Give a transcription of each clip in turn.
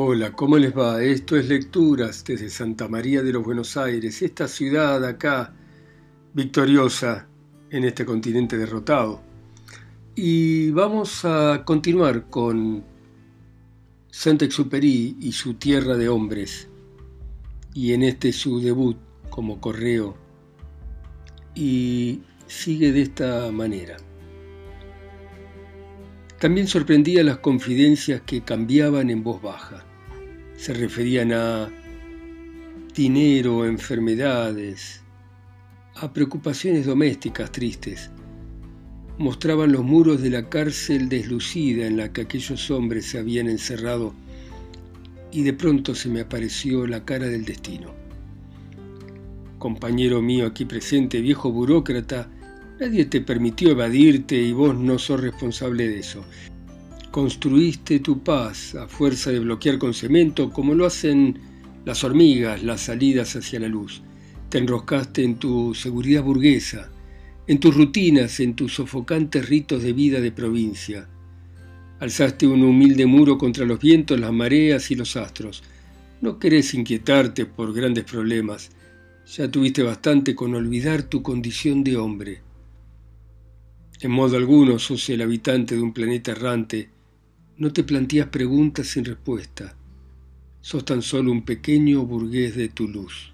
Hola, ¿cómo les va? Esto es Lecturas desde Santa María de los Buenos Aires, esta ciudad acá victoriosa en este continente derrotado. Y vamos a continuar con Saint-Exupéry y su Tierra de Hombres, y en este su debut como correo, y sigue de esta manera. También sorprendía las confidencias que cambiaban en voz baja. Se referían a dinero, enfermedades, a preocupaciones domésticas tristes. Mostraban los muros de la cárcel deslucida en la que aquellos hombres se habían encerrado y de pronto se me apareció la cara del destino. Compañero mío aquí presente, viejo burócrata, Nadie te permitió evadirte y vos no sos responsable de eso. Construiste tu paz a fuerza de bloquear con cemento como lo hacen las hormigas las salidas hacia la luz. Te enroscaste en tu seguridad burguesa, en tus rutinas, en tus sofocantes ritos de vida de provincia. Alzaste un humilde muro contra los vientos, las mareas y los astros. No querés inquietarte por grandes problemas. Ya tuviste bastante con olvidar tu condición de hombre. En modo alguno sos el habitante de un planeta errante. No te planteas preguntas sin respuesta. Sos tan solo un pequeño burgués de tu luz.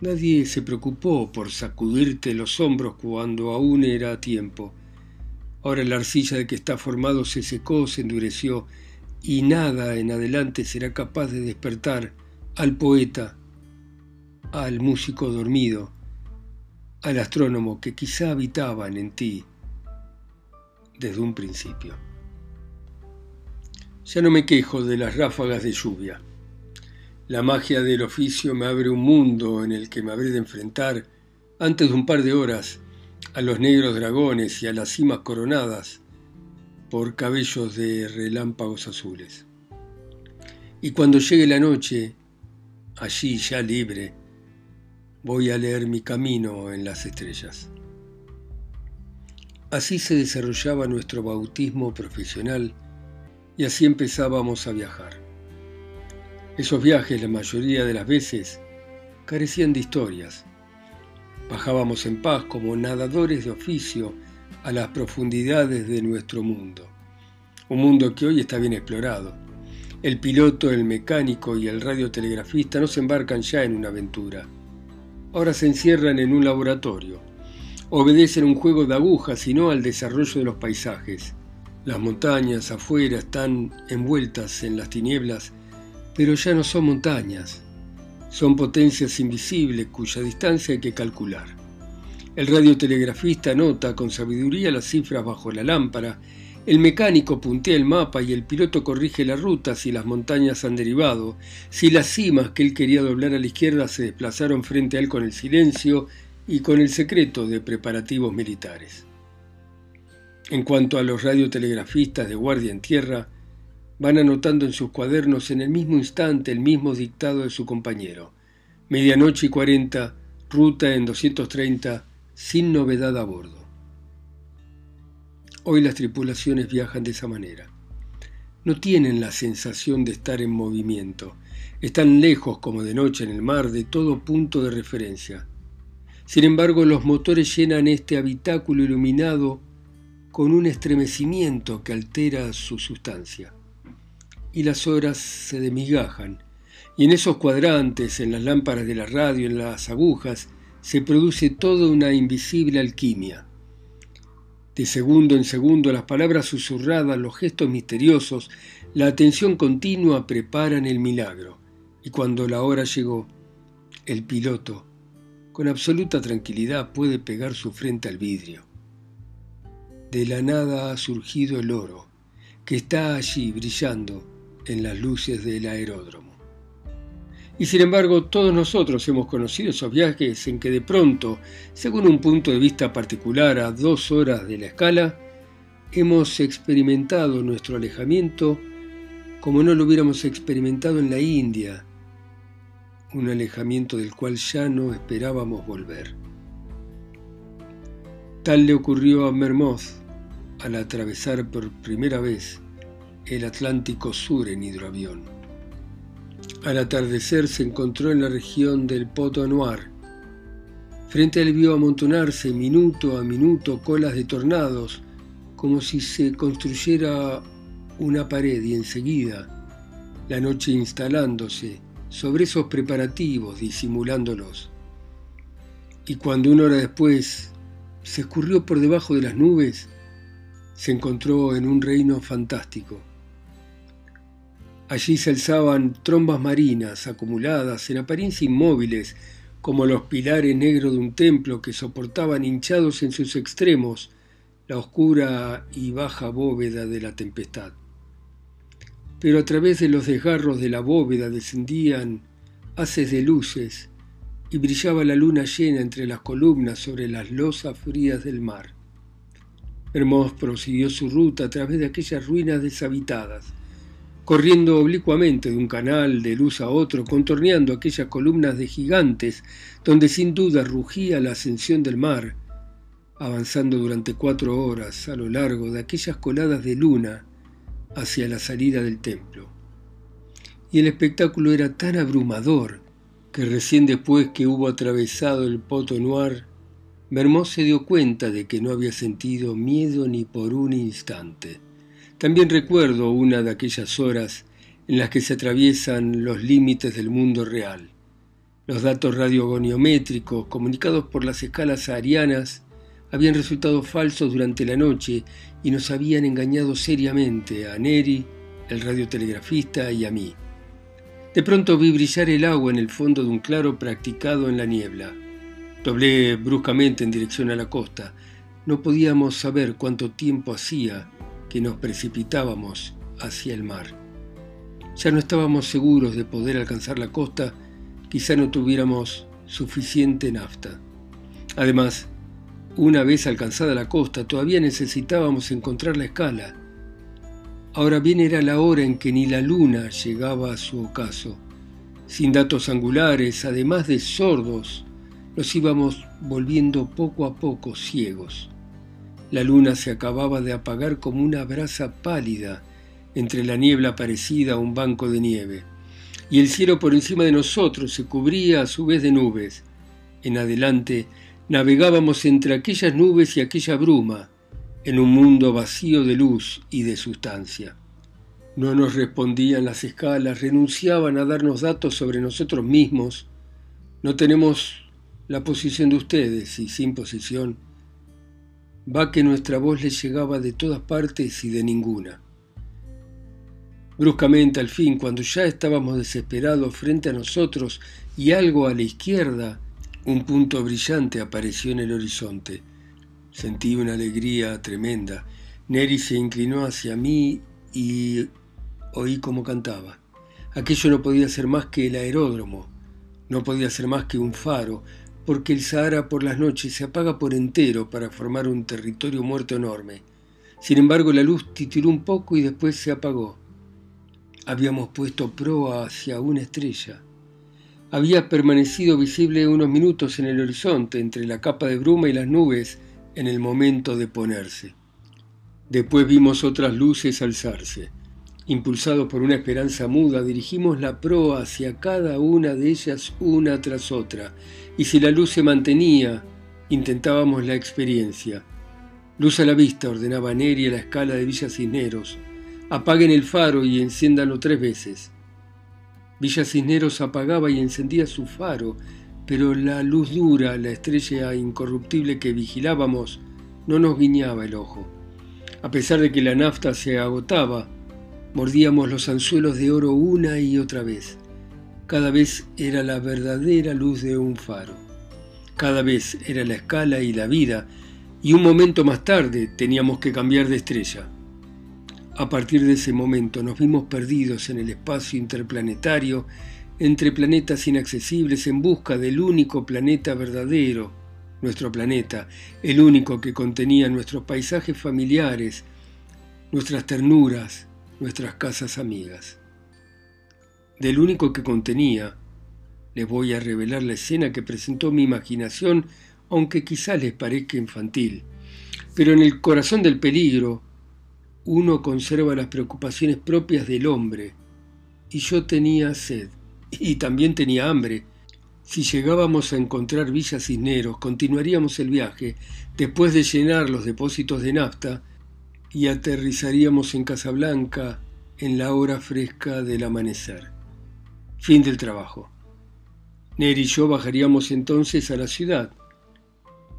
Nadie se preocupó por sacudirte los hombros cuando aún era tiempo. Ahora la arcilla de que está formado se secó, se endureció, y nada en adelante será capaz de despertar al poeta, al músico dormido, al astrónomo que quizá habitaban en ti desde un principio. Ya no me quejo de las ráfagas de lluvia. La magia del oficio me abre un mundo en el que me habré de enfrentar antes de un par de horas a los negros dragones y a las cimas coronadas por cabellos de relámpagos azules. Y cuando llegue la noche, allí ya libre, voy a leer mi camino en las estrellas. Así se desarrollaba nuestro bautismo profesional y así empezábamos a viajar. Esos viajes la mayoría de las veces carecían de historias. Bajábamos en paz como nadadores de oficio a las profundidades de nuestro mundo. Un mundo que hoy está bien explorado. El piloto, el mecánico y el radiotelegrafista no se embarcan ya en una aventura ahora se encierran en un laboratorio. Obedecen un juego de agujas y no al desarrollo de los paisajes. Las montañas afuera están envueltas en las tinieblas, pero ya no son montañas. Son potencias invisibles cuya distancia hay que calcular. El radiotelegrafista anota con sabiduría las cifras bajo la lámpara, el mecánico puntea el mapa y el piloto corrige la ruta si las montañas han derivado, si las cimas que él quería doblar a la izquierda se desplazaron frente a él con el silencio y con el secreto de preparativos militares. En cuanto a los radiotelegrafistas de guardia en tierra, van anotando en sus cuadernos en el mismo instante el mismo dictado de su compañero. Medianoche y cuarenta, ruta en 230, sin novedad a bordo. Hoy las tripulaciones viajan de esa manera. No tienen la sensación de estar en movimiento. Están lejos como de noche en el mar de todo punto de referencia. Sin embargo, los motores llenan este habitáculo iluminado con un estremecimiento que altera su sustancia. Y las horas se demigajan, y en esos cuadrantes, en las lámparas de la radio, en las agujas, se produce toda una invisible alquimia. De segundo en segundo las palabras susurradas, los gestos misteriosos, la atención continua preparan el milagro. Y cuando la hora llegó, el piloto, con absoluta tranquilidad, puede pegar su frente al vidrio. De la nada ha surgido el oro, que está allí brillando en las luces del aeródromo. Y sin embargo, todos nosotros hemos conocido esos viajes en que de pronto, según un punto de vista particular a dos horas de la escala, hemos experimentado nuestro alejamiento como no lo hubiéramos experimentado en la India, un alejamiento del cual ya no esperábamos volver. Tal le ocurrió a Mermoz al atravesar por primera vez el Atlántico Sur en hidroavión. Al atardecer se encontró en la región del Poto Noir. Frente a él vio amontonarse minuto a minuto colas de tornados, como si se construyera una pared y enseguida la noche instalándose sobre esos preparativos, disimulándolos. Y cuando una hora después se escurrió por debajo de las nubes, se encontró en un reino fantástico. Allí se alzaban trombas marinas acumuladas, en apariencia inmóviles, como los pilares negros de un templo que soportaban hinchados en sus extremos la oscura y baja bóveda de la tempestad. Pero a través de los desgarros de la bóveda descendían haces de luces y brillaba la luna llena entre las columnas sobre las losas frías del mar. Hermos prosiguió su ruta a través de aquellas ruinas deshabitadas, corriendo oblicuamente de un canal de luz a otro, contorneando aquellas columnas de gigantes donde sin duda rugía la ascensión del mar, avanzando durante cuatro horas a lo largo de aquellas coladas de luna hacia la salida del templo. Y el espectáculo era tan abrumador que recién después que hubo atravesado el Poto Noir, Mermós se dio cuenta de que no había sentido miedo ni por un instante. También recuerdo una de aquellas horas en las que se atraviesan los límites del mundo real. Los datos radiogoniométricos comunicados por las escalas arianas habían resultado falsos durante la noche y nos habían engañado seriamente a Neri, el radiotelegrafista y a mí. De pronto vi brillar el agua en el fondo de un claro practicado en la niebla. Doblé bruscamente en dirección a la costa. No podíamos saber cuánto tiempo hacía que nos precipitábamos hacia el mar. Ya no estábamos seguros de poder alcanzar la costa, quizá no tuviéramos suficiente nafta. Además, una vez alcanzada la costa, todavía necesitábamos encontrar la escala Ahora bien era la hora en que ni la luna llegaba a su ocaso. Sin datos angulares, además de sordos, nos íbamos volviendo poco a poco ciegos. La luna se acababa de apagar como una brasa pálida entre la niebla parecida a un banco de nieve, y el cielo por encima de nosotros se cubría a su vez de nubes. En adelante navegábamos entre aquellas nubes y aquella bruma, en un mundo vacío de luz y de sustancia. No nos respondían las escalas, renunciaban a darnos datos sobre nosotros mismos. No tenemos la posición de ustedes y sin posición, va que nuestra voz les llegaba de todas partes y de ninguna. Bruscamente, al fin, cuando ya estábamos desesperados frente a nosotros y algo a la izquierda, un punto brillante apareció en el horizonte. Sentí una alegría tremenda. Neri se inclinó hacia mí y oí cómo cantaba. Aquello no podía ser más que el aeródromo, no podía ser más que un faro, porque el Sahara por las noches se apaga por entero para formar un territorio muerto enorme. Sin embargo, la luz titiró un poco y después se apagó. Habíamos puesto proa hacia una estrella. Había permanecido visible unos minutos en el horizonte, entre la capa de bruma y las nubes, en el momento de ponerse. Después vimos otras luces alzarse. Impulsados por una esperanza muda, dirigimos la proa hacia cada una de ellas una tras otra, y si la luz se mantenía, intentábamos la experiencia. Luz a la vista, ordenaba Neri a la escala de Villa Cisneros. Apaguen el faro y enciéndanlo tres veces. Villa Cisneros apagaba y encendía su faro, pero la luz dura, la estrella incorruptible que vigilábamos, no nos guiñaba el ojo. A pesar de que la nafta se agotaba, mordíamos los anzuelos de oro una y otra vez. Cada vez era la verdadera luz de un faro. Cada vez era la escala y la vida, y un momento más tarde teníamos que cambiar de estrella. A partir de ese momento nos vimos perdidos en el espacio interplanetario entre planetas inaccesibles en busca del único planeta verdadero, nuestro planeta, el único que contenía nuestros paisajes familiares, nuestras ternuras, nuestras casas amigas. Del único que contenía, les voy a revelar la escena que presentó mi imaginación, aunque quizá les parezca infantil. Pero en el corazón del peligro, uno conserva las preocupaciones propias del hombre, y yo tenía sed, y también tenía hambre. Si llegábamos a encontrar Villa Cisneros, continuaríamos el viaje, después de llenar los depósitos de nafta, y aterrizaríamos en Casablanca en la hora fresca del amanecer. Fin del trabajo. Neri y yo bajaríamos entonces a la ciudad.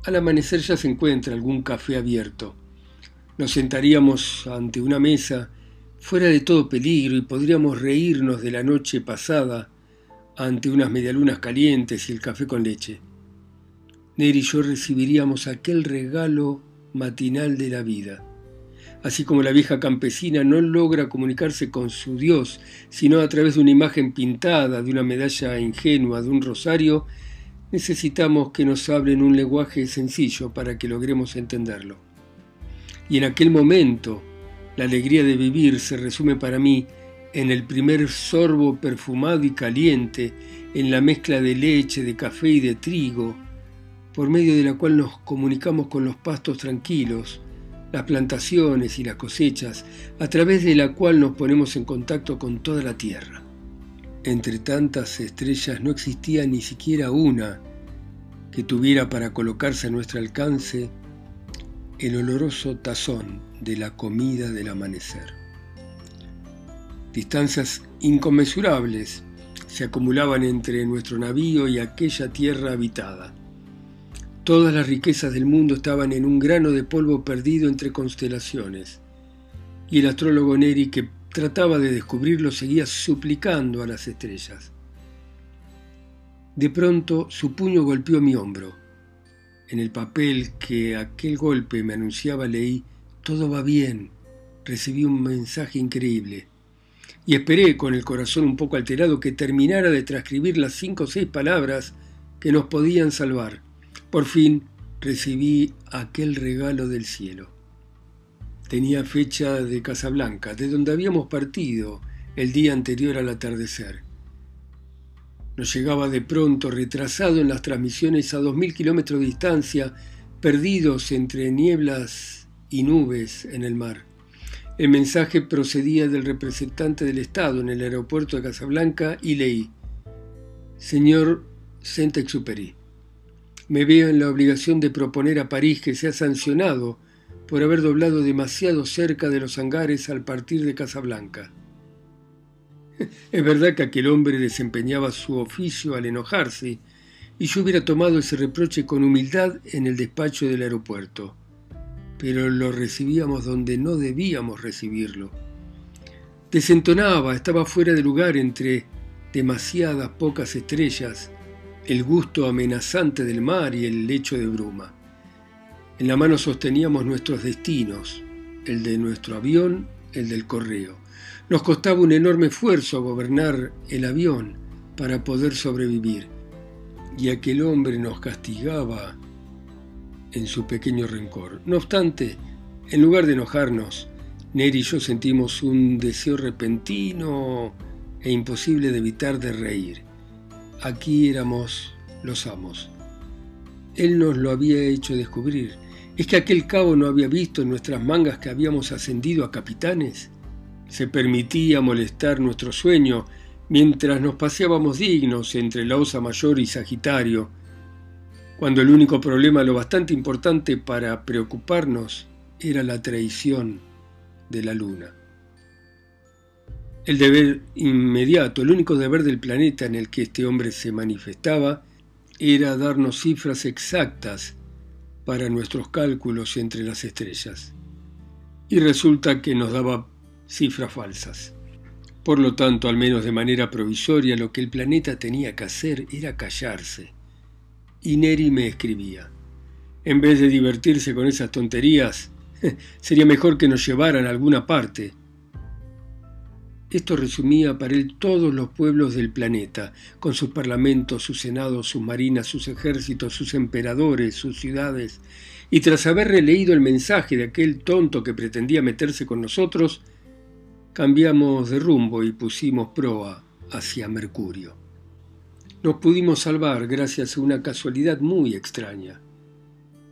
Al amanecer ya se encuentra algún café abierto. Nos sentaríamos ante una mesa fuera de todo peligro y podríamos reírnos de la noche pasada ante unas medialunas calientes y el café con leche. Neri y yo recibiríamos aquel regalo matinal de la vida. Así como la vieja campesina no logra comunicarse con su Dios, sino a través de una imagen pintada, de una medalla ingenua, de un rosario, necesitamos que nos hablen un lenguaje sencillo para que logremos entenderlo. Y en aquel momento, la alegría de vivir se resume para mí en el primer sorbo perfumado y caliente, en la mezcla de leche, de café y de trigo, por medio de la cual nos comunicamos con los pastos tranquilos, las plantaciones y las cosechas, a través de la cual nos ponemos en contacto con toda la tierra. Entre tantas estrellas no existía ni siquiera una que tuviera para colocarse a nuestro alcance el oloroso tazón de la comida del amanecer. Distancias inconmensurables se acumulaban entre nuestro navío y aquella tierra habitada. Todas las riquezas del mundo estaban en un grano de polvo perdido entre constelaciones, y el astrólogo Neri, que trataba de descubrirlo, seguía suplicando a las estrellas. De pronto su puño golpeó mi hombro. En el papel que aquel golpe me anunciaba leí, todo va bien, recibí un mensaje increíble. Y esperé, con el corazón un poco alterado, que terminara de transcribir las cinco o seis palabras que nos podían salvar. Por fin recibí aquel regalo del cielo. Tenía fecha de Casablanca, de donde habíamos partido el día anterior al atardecer. Nos llegaba de pronto, retrasado en las transmisiones a dos mil kilómetros de distancia, perdidos entre nieblas y nubes en el mar. El mensaje procedía del representante del Estado en el aeropuerto de Casablanca y leí: Señor Saint-Exupéry, me veo en la obligación de proponer a París que sea sancionado por haber doblado demasiado cerca de los hangares al partir de Casablanca. Es verdad que aquel hombre desempeñaba su oficio al enojarse, y yo hubiera tomado ese reproche con humildad en el despacho del aeropuerto, pero lo recibíamos donde no debíamos recibirlo. Desentonaba, estaba fuera de lugar entre demasiadas pocas estrellas el gusto amenazante del mar y el lecho de bruma. En la mano sosteníamos nuestros destinos, el de nuestro avión, el del correo. Nos costaba un enorme esfuerzo gobernar el avión para poder sobrevivir, y aquel hombre nos castigaba en su pequeño rencor. No obstante, en lugar de enojarnos, Neri y yo sentimos un deseo repentino e imposible de evitar de reír. Aquí éramos los amos. Él nos lo había hecho descubrir. ¿Es que aquel cabo no había visto en nuestras mangas que habíamos ascendido a capitanes? Se permitía molestar nuestro sueño mientras nos paseábamos dignos entre la Osa Mayor y Sagitario, cuando el único problema lo bastante importante para preocuparnos era la traición de la luna. El deber inmediato, el único deber del planeta en el que este hombre se manifestaba, era darnos cifras exactas para nuestros cálculos entre las estrellas. Y resulta que nos daba cifras falsas. Por lo tanto, al menos de manera provisoria, lo que el planeta tenía que hacer era callarse. Y Neri me escribía, en vez de divertirse con esas tonterías, sería mejor que nos llevaran a alguna parte, esto resumía para él todos los pueblos del planeta, con sus parlamentos, sus senados, sus marinas, sus ejércitos, sus emperadores, sus ciudades, y tras haber releído el mensaje de aquel tonto que pretendía meterse con nosotros, cambiamos de rumbo y pusimos proa hacia Mercurio. Nos pudimos salvar gracias a una casualidad muy extraña.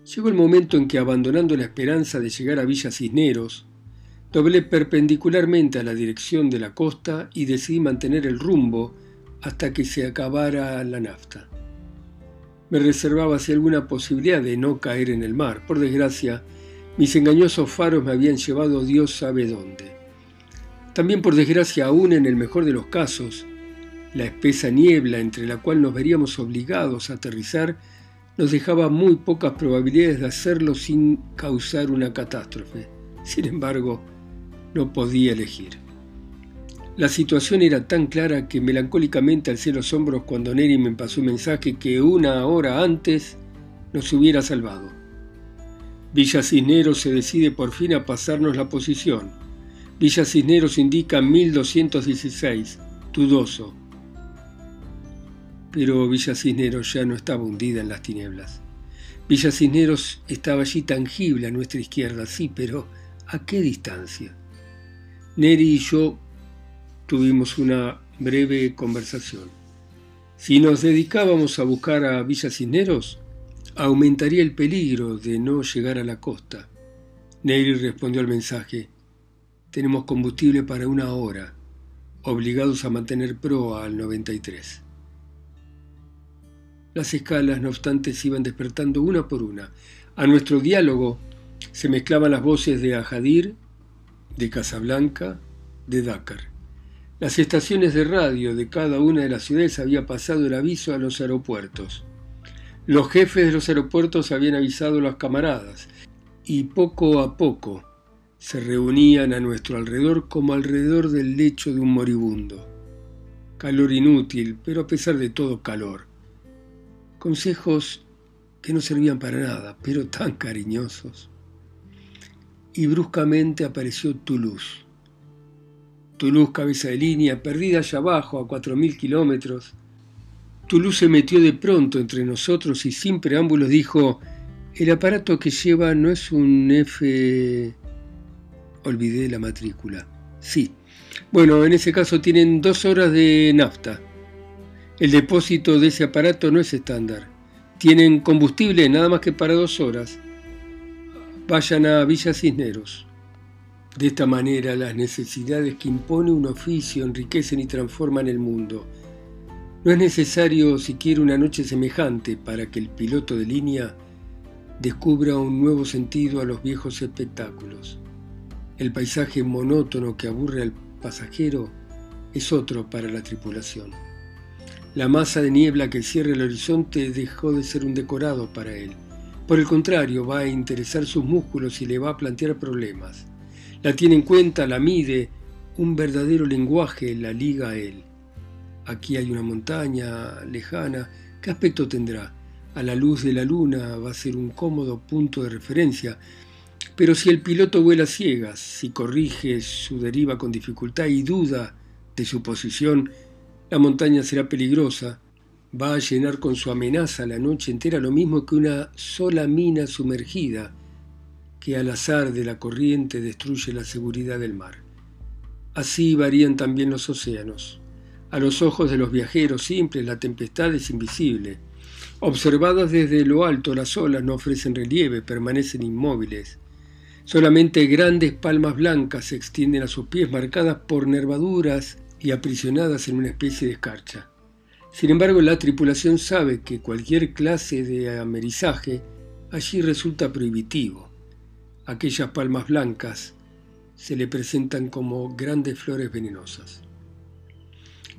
Llegó el momento en que, abandonando la esperanza de llegar a Villa Cisneros, Doblé perpendicularmente a la dirección de la costa y decidí mantener el rumbo hasta que se acabara la nafta. Me reservaba así alguna posibilidad de no caer en el mar. Por desgracia, mis engañosos faros me habían llevado Dios sabe dónde. También por desgracia, aún en el mejor de los casos, la espesa niebla entre la cual nos veríamos obligados a aterrizar nos dejaba muy pocas probabilidades de hacerlo sin causar una catástrofe. Sin embargo, no podía elegir. La situación era tan clara que melancólicamente alcé los hombros cuando Neri me pasó un mensaje que una hora antes nos hubiera salvado. Villa Cisneros se decide por fin a pasarnos la posición. Villa Cisneros indica 1216, Tudoso. Pero Villa Cisneros ya no estaba hundida en las tinieblas. Villa Cisneros estaba allí tangible a nuestra izquierda, sí, pero ¿a qué distancia? Neri y yo tuvimos una breve conversación. Si nos dedicábamos a buscar a Villa Cisneros, aumentaría el peligro de no llegar a la costa. Neri respondió al mensaje. Tenemos combustible para una hora, obligados a mantener proa al 93. Las escalas, no obstante, se iban despertando una por una. A nuestro diálogo se mezclaban las voces de Ajadir de Casablanca, de Dakar. Las estaciones de radio de cada una de las ciudades había pasado el aviso a los aeropuertos. Los jefes de los aeropuertos habían avisado a los camaradas y poco a poco se reunían a nuestro alrededor como alrededor del lecho de un moribundo. Calor inútil, pero a pesar de todo calor. Consejos que no servían para nada, pero tan cariñosos y bruscamente apareció Toulouse. Toulouse, cabeza de línea, perdida allá abajo a cuatro mil kilómetros. Toulouse se metió de pronto entre nosotros y sin preámbulos dijo, el aparato que lleva no es un F... Olvidé la matrícula. Sí. Bueno, en ese caso tienen dos horas de nafta. El depósito de ese aparato no es estándar. Tienen combustible nada más que para dos horas vayan a Villa Cisneros. De esta manera las necesidades que impone un oficio enriquecen y transforman el mundo. No es necesario siquiera una noche semejante para que el piloto de línea descubra un nuevo sentido a los viejos espectáculos. El paisaje monótono que aburre al pasajero es otro para la tripulación. La masa de niebla que cierra el horizonte dejó de ser un decorado para él por el contrario, va a interesar sus músculos y le va a plantear problemas. La tiene en cuenta, la mide, un verdadero lenguaje la liga a él. Aquí hay una montaña lejana, ¿qué aspecto tendrá? A la luz de la luna va a ser un cómodo punto de referencia, pero si el piloto vuela ciegas, si corrige su deriva con dificultad y duda de su posición, la montaña será peligrosa va a llenar con su amenaza la noche entera lo mismo que una sola mina sumergida que al azar de la corriente destruye la seguridad del mar. Así varían también los océanos. A los ojos de los viajeros simples la tempestad es invisible. Observadas desde lo alto las olas no ofrecen relieve, permanecen inmóviles. Solamente grandes palmas blancas se extienden a sus pies marcadas por nervaduras y aprisionadas en una especie de escarcha. Sin embargo, la tripulación sabe que cualquier clase de amerizaje allí resulta prohibitivo. Aquellas palmas blancas se le presentan como grandes flores venenosas.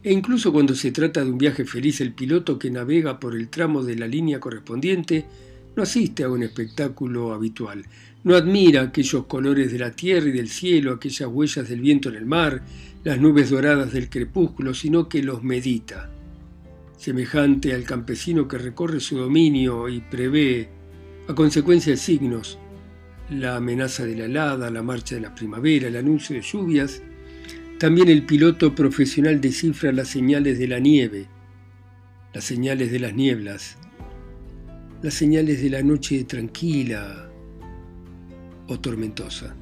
E incluso cuando se trata de un viaje feliz, el piloto que navega por el tramo de la línea correspondiente no asiste a un espectáculo habitual, no admira aquellos colores de la tierra y del cielo, aquellas huellas del viento en el mar, las nubes doradas del crepúsculo, sino que los medita. Semejante al campesino que recorre su dominio y prevé, a consecuencia de signos, la amenaza de la helada, la marcha de la primavera, el anuncio de lluvias, también el piloto profesional descifra las señales de la nieve, las señales de las nieblas, las señales de la noche tranquila o tormentosa.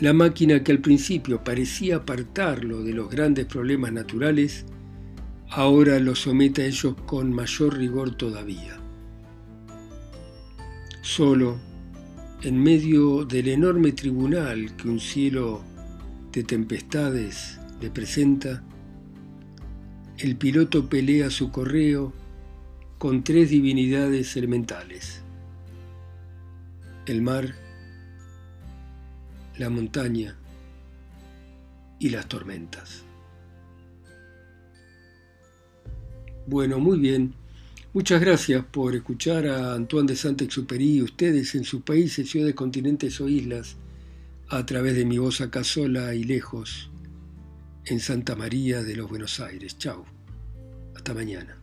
La máquina que al principio parecía apartarlo de los grandes problemas naturales, ahora los somete a ellos con mayor rigor todavía. Solo, en medio del enorme tribunal que un cielo de tempestades le presenta, el piloto pelea su correo con tres divinidades elementales, el mar, la montaña y las tormentas. Bueno, muy bien. Muchas gracias por escuchar a Antoine de Saint-Exupéry y ustedes en sus países, ciudades, continentes o islas a través de mi voz acá sola y lejos en Santa María de los Buenos Aires. Chao. Hasta mañana.